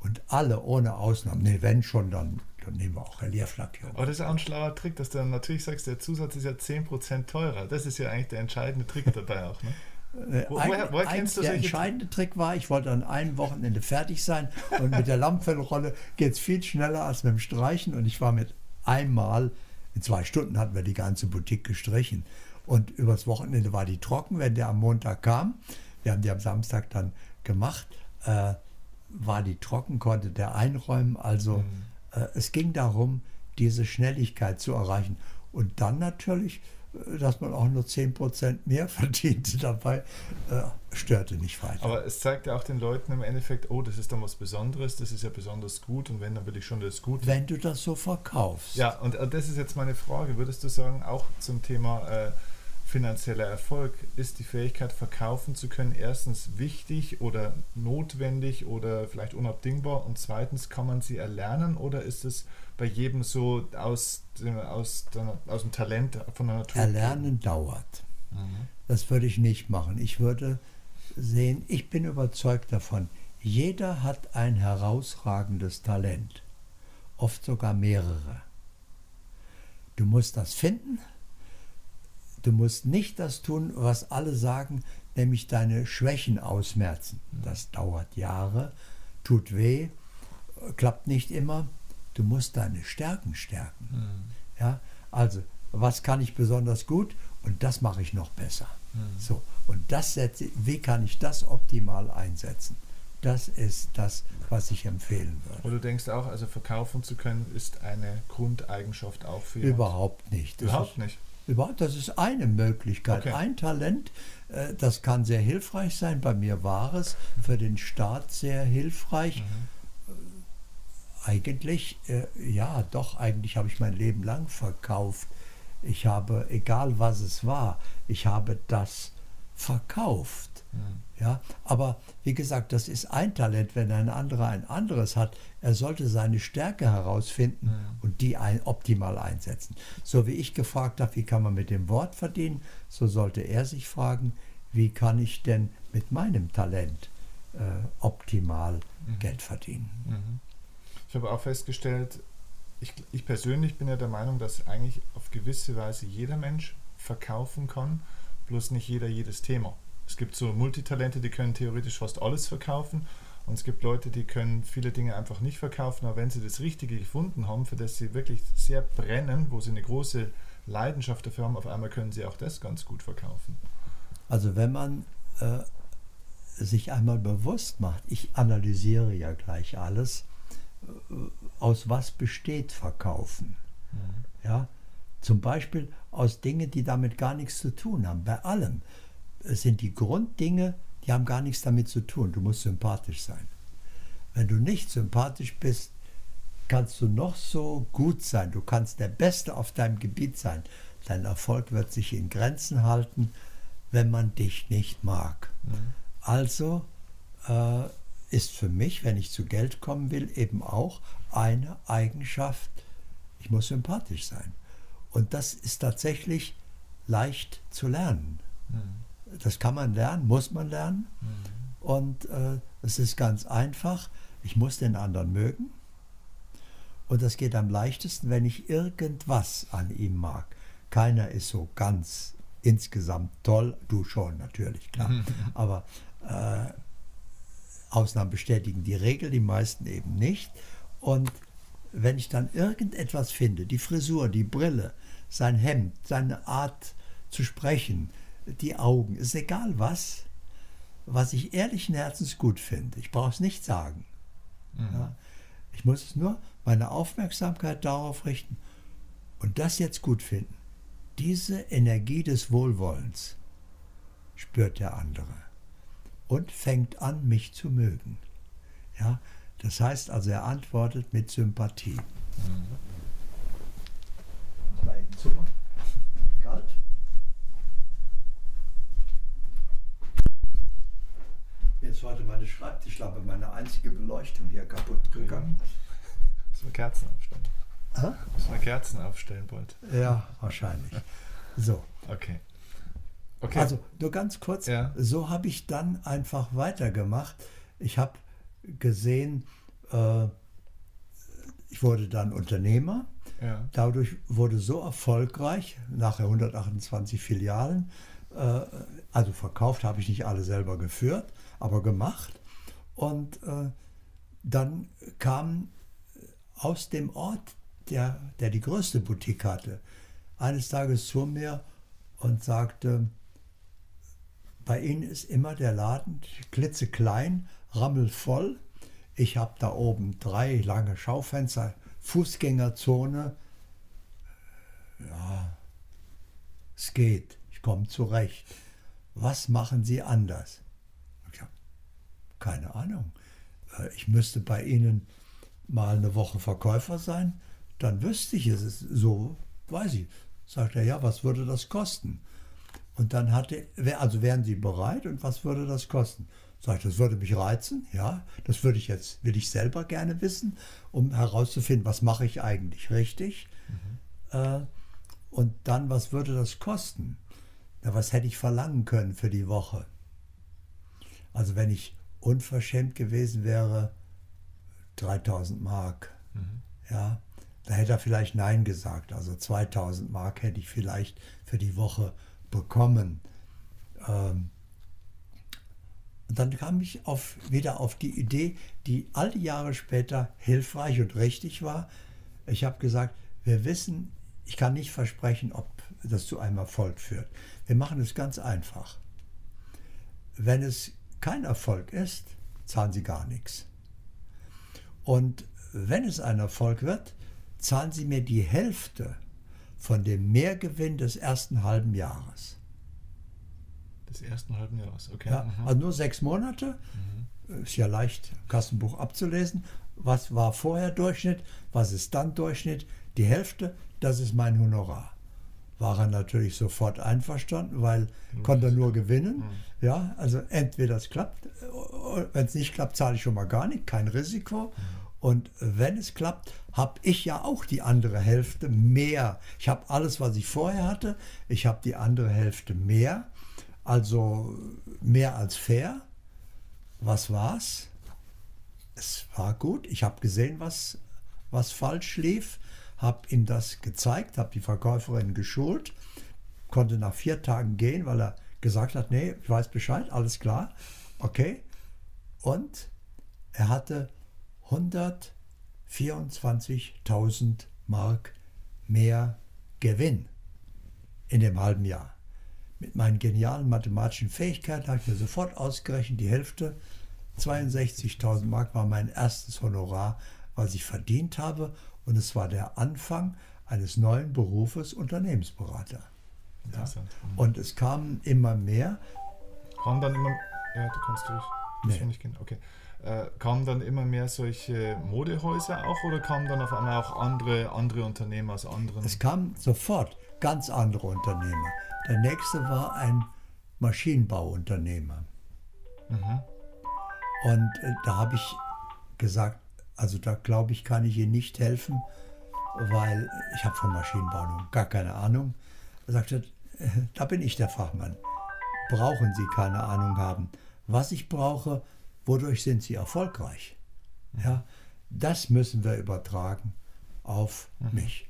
Und alle ohne Ausnahme, nee, wenn schon, dann, dann nehmen wir auch Relieflackierung. Aber das ist auch ein schlauer Trick, dass du dann natürlich sagst, der Zusatz ist ja 10% teurer. Das ist ja eigentlich der entscheidende Trick dabei auch. Ne? Äh, Wo, woher, woher ein, der entscheidende Trick war, ich wollte an einem Wochenende fertig sein und mit der Lammfellrolle geht es viel schneller als mit dem Streichen und ich war mit einmal, in zwei Stunden hatten wir die ganze Boutique gestrichen und übers Wochenende war die trocken, wenn der am Montag kam, wir haben die am Samstag dann gemacht, äh, war die trocken, konnte der einräumen, also mhm. Äh, es ging darum, diese Schnelligkeit zu erreichen und dann natürlich dass man auch nur 10% mehr *laughs* verdiente dabei, äh, störte nicht weiter. Aber es zeigt ja auch den Leuten im Endeffekt, oh, das ist dann was Besonderes, das ist ja besonders gut und wenn, dann will ich schon das Gute. Wenn du das so verkaufst. Ja, und das ist jetzt meine Frage. Würdest du sagen, auch zum Thema äh, finanzieller Erfolg, ist die Fähigkeit, verkaufen zu können, erstens wichtig oder notwendig oder vielleicht unabdingbar und zweitens, kann man sie erlernen oder ist es bei jedem so aus, aus, aus dem Talent von der Natur. Erlernen dauert. Mhm. Das würde ich nicht machen. Ich würde sehen, ich bin überzeugt davon, jeder hat ein herausragendes Talent, oft sogar mehrere. Du musst das finden. Du musst nicht das tun, was alle sagen, nämlich deine Schwächen ausmerzen. Das dauert Jahre, tut weh, klappt nicht immer. Du musst deine Stärken stärken. Mhm. Ja, also was kann ich besonders gut und das mache ich noch besser. Mhm. So und das setze, wie kann ich das optimal einsetzen? Das ist das, was ich empfehlen würde. Und du denkst auch, also verkaufen zu können, ist eine Grundeigenschaft auch für Überhaupt nicht. Überhaupt nicht. Überhaupt, das ist eine Möglichkeit. Okay. Ein Talent, äh, das kann sehr hilfreich sein. Bei mir war es für den Staat sehr hilfreich. Mhm. Äh, Eigentlich, äh, ja, doch, eigentlich habe ich mein Leben lang verkauft. Ich habe, egal was es war, ich habe das verkauft. Ja, aber wie gesagt, das ist ein Talent, wenn ein anderer ein anderes hat. Er sollte seine Stärke herausfinden und die ein, optimal einsetzen. So wie ich gefragt habe, wie kann man mit dem Wort verdienen, so sollte er sich fragen, wie kann ich denn mit meinem Talent äh, optimal Geld verdienen. Ich habe auch festgestellt, ich, ich persönlich bin ja der Meinung, dass eigentlich auf gewisse Weise jeder Mensch verkaufen kann, bloß nicht jeder jedes Thema. Es gibt so Multitalente, die können theoretisch fast alles verkaufen und es gibt Leute, die können viele Dinge einfach nicht verkaufen, aber wenn sie das Richtige gefunden haben, für das sie wirklich sehr brennen, wo sie eine große Leidenschaft dafür haben, auf einmal können sie auch das ganz gut verkaufen. Also wenn man äh, sich einmal bewusst macht, ich analysiere ja gleich alles, äh, aus was besteht Verkaufen? Ja, zum Beispiel aus Dingen, die damit gar nichts zu tun haben. Bei allem sind die Grunddinge, die haben gar nichts damit zu tun. Du musst sympathisch sein. Wenn du nicht sympathisch bist, kannst du noch so gut sein. Du kannst der Beste auf deinem Gebiet sein. Dein Erfolg wird sich in Grenzen halten, wenn man dich nicht mag. Also äh, ist für mich, wenn ich zu Geld kommen will, eben auch eine Eigenschaft, ich muss sympathisch sein. Und das ist tatsächlich leicht zu lernen. Das kann man lernen, muss man lernen. Und äh, es ist ganz einfach. Ich muss den anderen mögen. Und das geht am leichtesten, wenn ich irgendwas an ihm mag. Keiner ist so ganz insgesamt toll, du schon natürlich, klar. Aber äh, Ausnahmen bestätigen die Regel, die meisten eben nicht. Und wenn ich dann irgendetwas finde, die Frisur, die Brille, sein Hemd, seine Art zu sprechen, die Augen, ist egal was, was ich ehrlichen Herzens gut finde. Ich brauche es nicht sagen. Ja, ich muss es nur meine Aufmerksamkeit darauf richten und das jetzt gut finden. Diese Energie des Wohlwollens spürt der andere und fängt an, mich zu mögen. Ja, das heißt also, er antwortet mit Sympathie. Super. Kalt. Ist heute meine Schreibtischlampe, meine einzige Beleuchtung hier kaputt gegangen. Müssen wir Kerzen aufstellen. Hä? Müssen wir Kerzen aufstellen bald. Ja, wahrscheinlich. So, Okay. Okay. also nur ganz kurz, Ja. so habe ich dann einfach weitergemacht. Ich habe gesehen, äh, ich wurde dann Unternehmer. ja. Dadurch wurde so erfolgreich, nachher 128 Filialen, äh, also verkauft habe ich nicht alle selber geführt, aber gemacht. Und äh, dann kam aus dem Ort, der, der die größte Boutique hatte, eines Tages zu mir und sagte, bei Ihnen ist immer der Laden klitzeklein, rammelvoll. Ich habe da oben drei lange Schaufenster, Fußgängerzone. Ja, es geht, ich komme zurecht. Was machen Sie anders? Keine Ahnung. Äh, Ich müsste bei Ihnen mal eine Woche Verkäufer sein, dann wüsste ich es. So weiß ich. Sagt er, ja, was würde das kosten? Und dann hatte, also wären Sie bereit und was würde das kosten? Sag ich, das würde mich reizen, ja, das würde ich jetzt, will ich selber gerne wissen, um herauszufinden, was mache ich eigentlich richtig. Äh, und dann, was würde das kosten? Na, was hätte ich verlangen können für die Woche? Also wenn ich unverschämt gewesen wäre, 3000 Mark, ja, da hätte er vielleicht Nein gesagt. Also 2000 Mark hätte ich vielleicht für die Woche bekommen. Ähm, und dann kam ich auf, wieder auf die Idee, die all die Jahre später hilfreich und richtig war. Ich habe gesagt, wir wissen, ich kann nicht versprechen, ob das zu einem Erfolg führt. Wir machen es ganz einfach. Wenn es kein Erfolg ist, zahlen Sie gar nichts. Und wenn es ein Erfolg wird, zahlen Sie mir die Hälfte, von dem Mehrgewinn des ersten halben Jahres. Des ersten halben Jahres, okay. Ja, mhm. also nur sechs Monate. Ist ja leicht Kassenbuch abzulesen. Was war vorher Durchschnitt? Was ist dann Durchschnitt? Die Hälfte, das ist mein Honorar. War er natürlich sofort einverstanden, weil konnte er nur gewinnen. Ja, also entweder es klappt, wenn es nicht klappt, zahle ich schon mal gar nicht, kein Risiko. Und wenn es klappt, habe ich ja auch die andere Hälfte mehr. Ich habe alles, was ich vorher hatte, ich habe die andere Hälfte mehr, also mehr als fair. Was war's? Es war gut. Ich habe gesehen, was, was falsch lief, habe ihm das gezeigt, habe die Verkäuferin geschult, konnte nach vier Tagen gehen, weil er gesagt hat, nee, ich weiß Bescheid, alles klar, okay. Und er hatte 124.000 Mark mehr Gewinn in dem halben Jahr. Mit meinen genialen mathematischen Fähigkeiten habe ich mir sofort ausgerechnet, die Hälfte, 62.000 Mark war mein erstes Honorar, was ich verdient habe. Und es war der Anfang eines neuen Berufes Unternehmensberater. Ja. Mhm. Und es kamen immer mehr. Kam dann immer, ja, du kannst durch. Nee. finde ich gehen. Okay. Äh, kamen dann immer mehr solche Modehäuser auch oder kamen dann auf einmal auch andere, andere Unternehmer aus anderen? Es kamen sofort ganz andere Unternehmer. Der nächste war ein Maschinenbauunternehmer. Mhm. Und äh, da habe ich gesagt, also da glaube ich, kann ich Ihnen nicht helfen, weil ich habe von Maschinenbau gar keine Ahnung. Er sagte, äh, da bin ich der Fachmann. Brauchen Sie keine Ahnung haben. Was ich brauche, wodurch sind Sie erfolgreich? Ja, das müssen wir übertragen auf mich.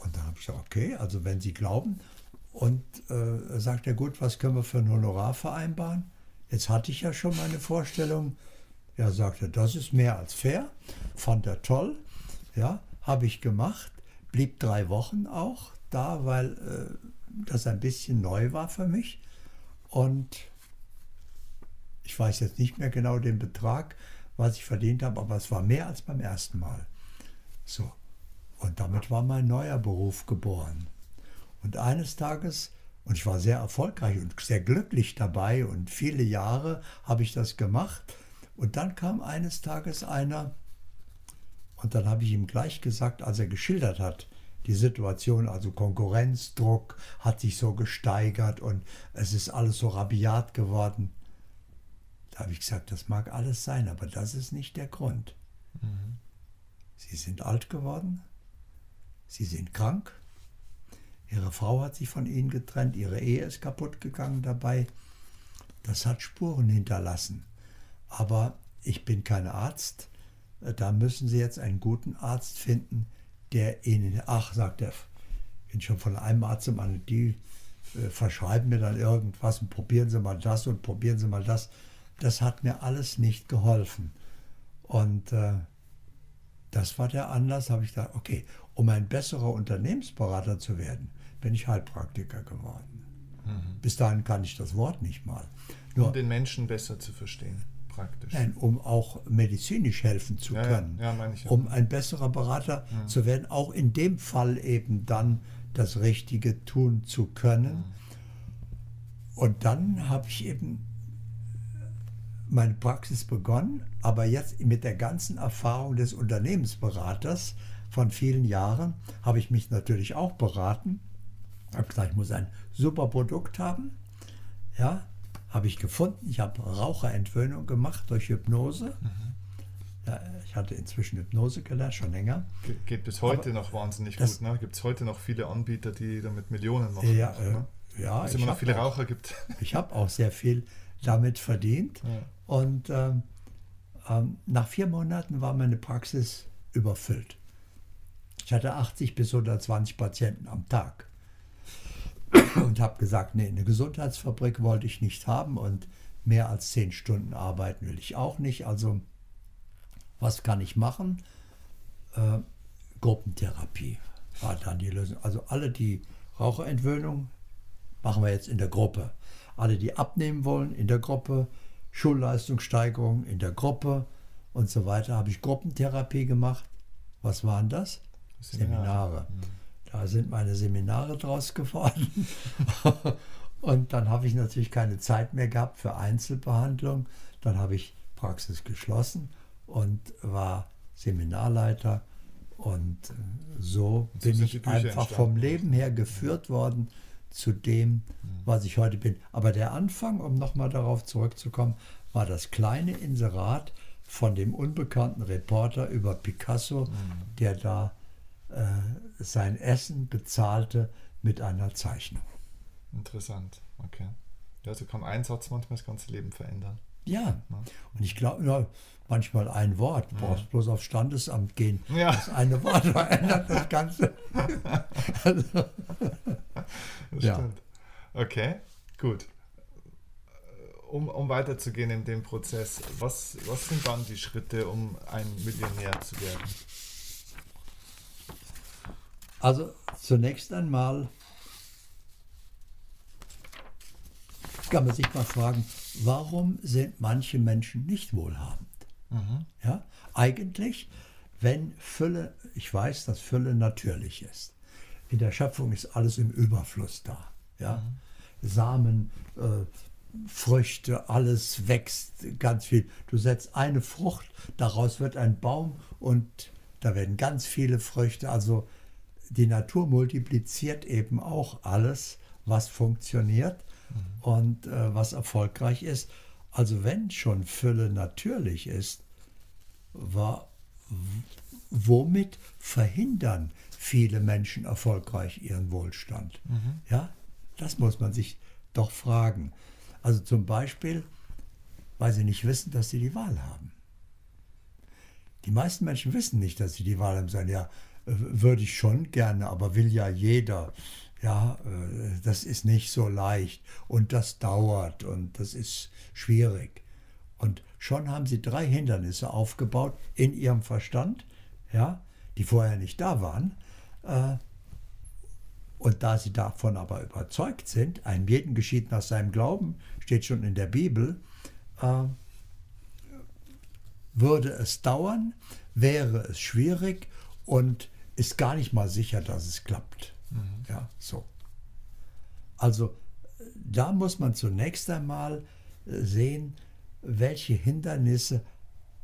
Und dann habe ich gesagt, okay, also wenn Sie glauben. Und äh, sagt er, gut, was können wir für ein Honorar vereinbaren? Jetzt hatte ich ja schon meine Vorstellung. Er sagte, das ist mehr als fair. Fand er toll. Ja, habe ich gemacht. Blieb drei Wochen auch da, weil äh, das ein bisschen neu war für mich. Und ich weiß jetzt nicht mehr genau den Betrag, was ich verdient habe, aber es war mehr als beim ersten Mal. So. Und damit war mein neuer Beruf geboren. Und eines Tages, und ich war sehr erfolgreich und sehr glücklich dabei und viele Jahre habe ich das gemacht. Und dann kam eines Tages einer, und dann habe ich ihm gleich gesagt, als er geschildert hat, die Situation, also Konkurrenzdruck hat sich so gesteigert und es ist alles so rabiat geworden. Da habe ich gesagt, das mag alles sein, aber das ist nicht der Grund. Sie sind alt geworden, Sie sind krank, Ihre Frau hat sich von Ihnen getrennt, Ihre Ehe ist kaputt gegangen dabei. Das hat Spuren hinterlassen. Aber ich bin kein Arzt. Da müssen Sie jetzt einen guten Arzt finden, der Ihnen, ach, sagt er, bin schon von einem Arzt zum anderen, die äh, verschreiben mir dann irgendwas und probieren Sie mal das und probieren Sie mal das. Das hat mir alles nicht geholfen. Und äh, das war der Anlass, habe ich gedacht, okay, um ein besserer Unternehmensberater zu werden, bin ich Heilpraktiker geworden. Bis dahin kann ich das Wort nicht mal. Nur, Um den Menschen besser zu verstehen, praktisch. Nein, um auch medizinisch helfen zu Ja, ja, können. ja, meine ich ja. Um ein besserer Berater zu werden, auch in dem Fall eben dann das Richtige tun zu können. Und dann habe ich eben meine Praxis begonnen, aber jetzt mit der ganzen Erfahrung des Unternehmensberaters von vielen Jahren habe ich mich natürlich auch beraten. Habe gesagt, ich muss ein super Produkt haben. Ja, habe ich gefunden. Ich habe Raucherentwöhnung gemacht durch Hypnose. Ja, ich hatte inzwischen Hypnose gelernt, schon länger. Ge- Geht bis heute Aber noch wahnsinnig gut. Ne? Gibt es heute noch viele Anbieter, die damit Millionen machen. Ja, äh, ne? ja, Dass es immer noch viele auch- Raucher gibt. *laughs* Ich habe auch sehr viel damit verdient. Ja. Und ähm, ähm, nach vier Monaten war meine Praxis überfüllt. Ich hatte 80 bis 120 Patienten am Tag. *coughs* Und habe gesagt, nee, eine Gesundheitsfabrik wollte ich nicht haben und mehr als zehn Stunden arbeiten will ich auch nicht. Also was kann ich machen? Äh, Gruppentherapie war dann die Lösung. Also alle, die Raucherentwöhnung machen wir jetzt in der Gruppe. Alle, die abnehmen wollen, in der Gruppe. Schulleistungssteigerung in der Gruppe und so weiter. Habe ich Gruppentherapie gemacht. Was waren das? Seminare. Seminare. Da sind meine Seminare draus geworden. *laughs* und dann habe ich natürlich keine Zeit mehr gehabt für Einzelbehandlung. Dann habe ich Praxis geschlossen und war Seminarleiter. Und so, so bin ich einfach vom Leben her geführt worden zu dem, mhm. was ich heute bin. Aber der Anfang, um nochmal darauf zurückzukommen, war das kleine Inserat von dem unbekannten Reporter über Picasso, mhm. der da äh, sein Essen bezahlte mit einer Zeichnung. Interessant, okay. Ja, so kann ein Satz manchmal das ganze Leben verändern. Ja, ja. und ich glaube, ja, manchmal ein Wort, du brauchst ja. bloß aufs Standesamt gehen. Ja. Das eine Wort verändert das Ganze. *laughs* also, das ja. stimmt. Okay, gut. Um, um weiterzugehen in dem Prozess, was, was sind dann die Schritte, um ein Millionär zu werden? Also zunächst einmal kann man sich mal fragen, warum sind manche Menschen nicht wohlhabend? Mhm. Ja, eigentlich, wenn Fülle, ich weiß, dass Fülle natürlich ist. In der Schöpfung ist alles im Überfluss da. Ja? Mhm. Samen, äh, Früchte, alles wächst ganz viel. Du setzt eine Frucht, daraus wird ein Baum und da werden ganz viele Früchte. Also die Natur multipliziert eben auch alles, was funktioniert mhm. und äh, was erfolgreich ist. Also wenn schon Fülle natürlich ist, war, womit verhindern viele Menschen erfolgreich ihren Wohlstand? Mhm. Ja, das muss man sich doch fragen. Also zum Beispiel, weil sie nicht wissen, dass sie die Wahl haben. Die meisten Menschen wissen nicht, dass sie die Wahl haben. Sagen, ja, würde ich schon gerne, aber will ja jeder. Ja, äh, das ist nicht so leicht und das dauert und das ist schwierig. Und schon haben sie drei Hindernisse aufgebaut in ihrem Verstand, ja, die vorher nicht da waren. Äh, und da sie davon aber überzeugt sind, einem jeden geschieht nach seinem Glauben, steht schon in der Bibel, äh, würde es dauern, wäre es schwierig und ist gar nicht mal sicher, dass es klappt. Mhm. Ja, so. Also da muss man zunächst einmal äh, sehen, welche Hindernisse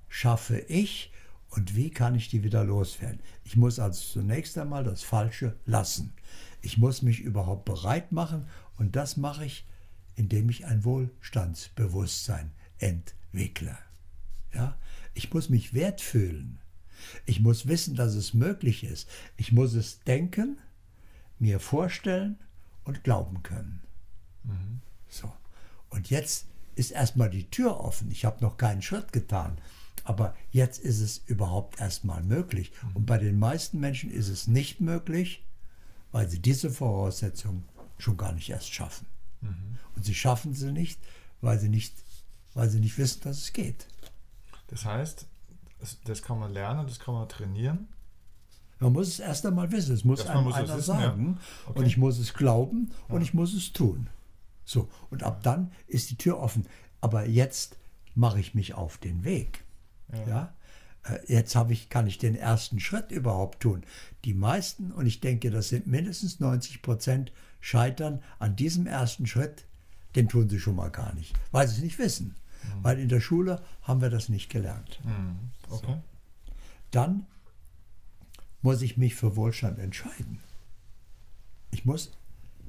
schaffe ich und wie kann ich die wieder loswerden. Ich muss also zunächst einmal das Falsche lassen. Ich muss mich überhaupt bereit machen und das mache ich, indem ich ein Wohlstandsbewusstsein entwickle. Ja? Ich muss mich wert fühlen. Ich muss wissen, dass es möglich ist. Ich muss es denken, mir vorstellen und glauben können. Mhm. So. Und jetzt ist erstmal die Tür offen. Ich habe noch keinen Schritt getan. Aber jetzt ist es überhaupt erstmal möglich. Mhm. Und bei den meisten Menschen ist es nicht möglich, weil sie diese Voraussetzungen schon gar nicht erst schaffen. Mhm. Und sie schaffen sie nicht, weil sie nicht, weil sie nicht wissen, dass es geht. Das heißt, das kann man lernen, das kann man trainieren. Man muss es erst einmal wissen, es muss einem muss einer wissen, sagen. Ja. Okay. Und ich muss es glauben ja. und ich muss es tun. So, und ab dann ist die Tür offen. Aber jetzt mache ich mich auf den Weg. Ja. ja? Äh, jetzt habe ich, kann ich den ersten Schritt überhaupt tun. Die meisten, und ich denke, das sind mindestens 90 Prozent, scheitern an diesem ersten Schritt, den tun sie schon mal gar nicht, weil sie es nicht wissen. Mhm. Weil in der Schule haben wir das nicht gelernt. Mhm. Okay. Dann muss ich mich für Wohlstand entscheiden. Ich muss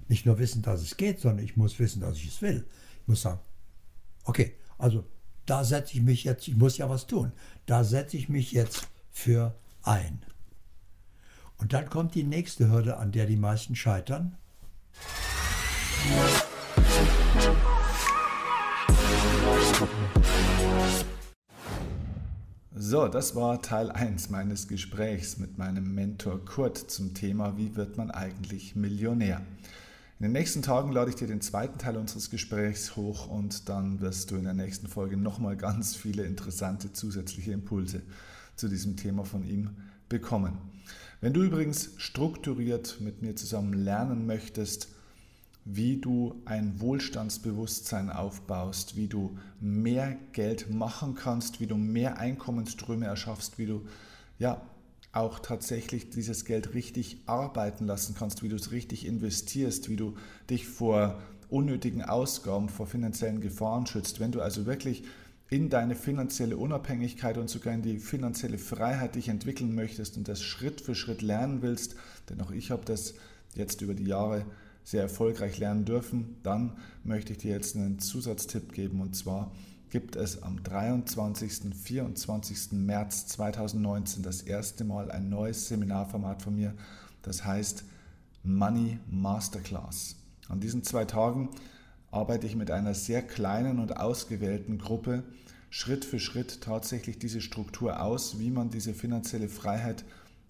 nicht nur wissen, dass es geht, sondern ich muss wissen, dass ich es will. Ich muss sagen, okay, also da setze ich mich jetzt, ich muss ja was tun, da setze ich mich jetzt für ein. Und dann kommt die nächste Hürde, an der die meisten scheitern. So, das war Teil 1 meines Gesprächs mit meinem Mentor Kurt zum Thema, wie wird man eigentlich Millionär. In den nächsten Tagen lade ich dir den zweiten Teil unseres Gesprächs hoch und dann wirst du in der nächsten Folge nochmal ganz viele interessante zusätzliche Impulse zu diesem Thema von ihm bekommen. Wenn du übrigens strukturiert mit mir zusammen lernen möchtest, wie du ein Wohlstandsbewusstsein aufbaust, wie du mehr Geld machen kannst, wie du mehr Einkommensströme erschaffst, wie du ja auch tatsächlich dieses Geld richtig arbeiten lassen kannst, wie du es richtig investierst, wie du dich vor unnötigen Ausgaben, vor finanziellen Gefahren schützt. Wenn du also wirklich in deine finanzielle Unabhängigkeit und sogar in die finanzielle Freiheit dich entwickeln möchtest und das Schritt für Schritt lernen willst, denn auch ich habe das jetzt über die Jahre sehr erfolgreich lernen dürfen, dann möchte ich dir jetzt einen Zusatztipp geben und zwar gibt es am 23. 24. März 2019 das erste Mal ein neues Seminarformat von mir, das heißt Money Masterclass. An diesen zwei Tagen arbeite ich mit einer sehr kleinen und ausgewählten Gruppe Schritt für Schritt tatsächlich diese Struktur aus, wie man diese finanzielle Freiheit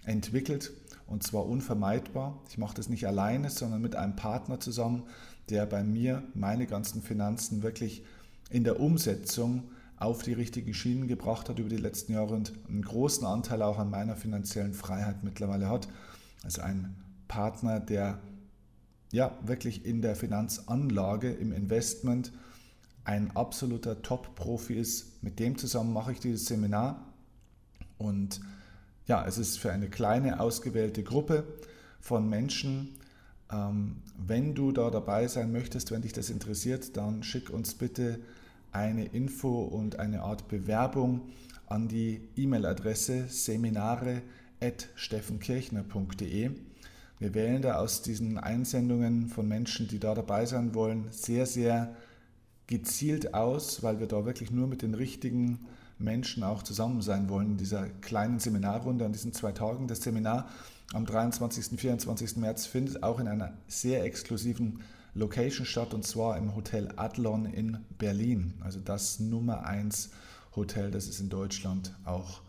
entwickelt und zwar unvermeidbar. Ich mache das nicht alleine, sondern mit einem Partner zusammen, der bei mir meine ganzen Finanzen wirklich in der Umsetzung auf die richtigen Schienen gebracht hat über die letzten Jahre und einen großen Anteil auch an meiner finanziellen Freiheit mittlerweile hat. Also ein Partner, der ja wirklich in der Finanzanlage, im Investment ein absoluter Top-Profi ist. Mit dem zusammen mache ich dieses Seminar und ja, es ist für eine kleine ausgewählte Gruppe von Menschen. Ähm, wenn du da dabei sein möchtest, wenn dich das interessiert, dann schick uns bitte eine Info und eine Art Bewerbung an die E-Mail-Adresse seminare.steffenkirchner.de. Wir wählen da aus diesen Einsendungen von Menschen, die da dabei sein wollen, sehr, sehr gezielt aus, weil wir da wirklich nur mit den richtigen Menschen auch zusammen sein wollen in dieser kleinen Seminarrunde an diesen zwei Tagen. Das Seminar am 23. und 24. März findet auch in einer sehr exklusiven Location statt und zwar im Hotel Adlon in Berlin. Also das Nummer 1 Hotel, das es in Deutschland auch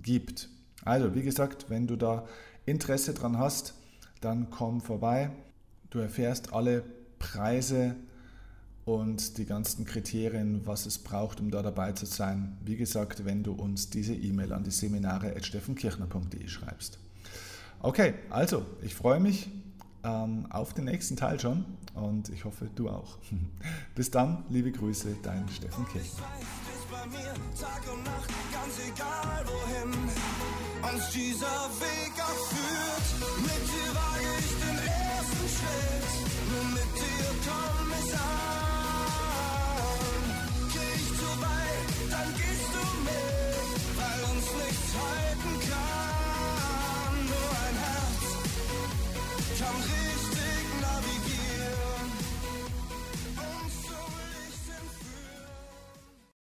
gibt. Also, wie gesagt, wenn du da Interesse dran hast, dann komm vorbei. Du erfährst alle Preise und die ganzen Kriterien, was es braucht, um da dabei zu sein. Wie gesagt, wenn du uns diese E-Mail an die Seminare steffenkirchner.de schreibst. Okay, also ich freue mich ähm, auf den nächsten Teil schon und ich hoffe, du auch. *laughs* Bis dann, liebe Grüße, dein Steffen Kirchner. Uns dieser Weg auch mit dir wage ich den ersten Schritt, nur mit dir komm ich an.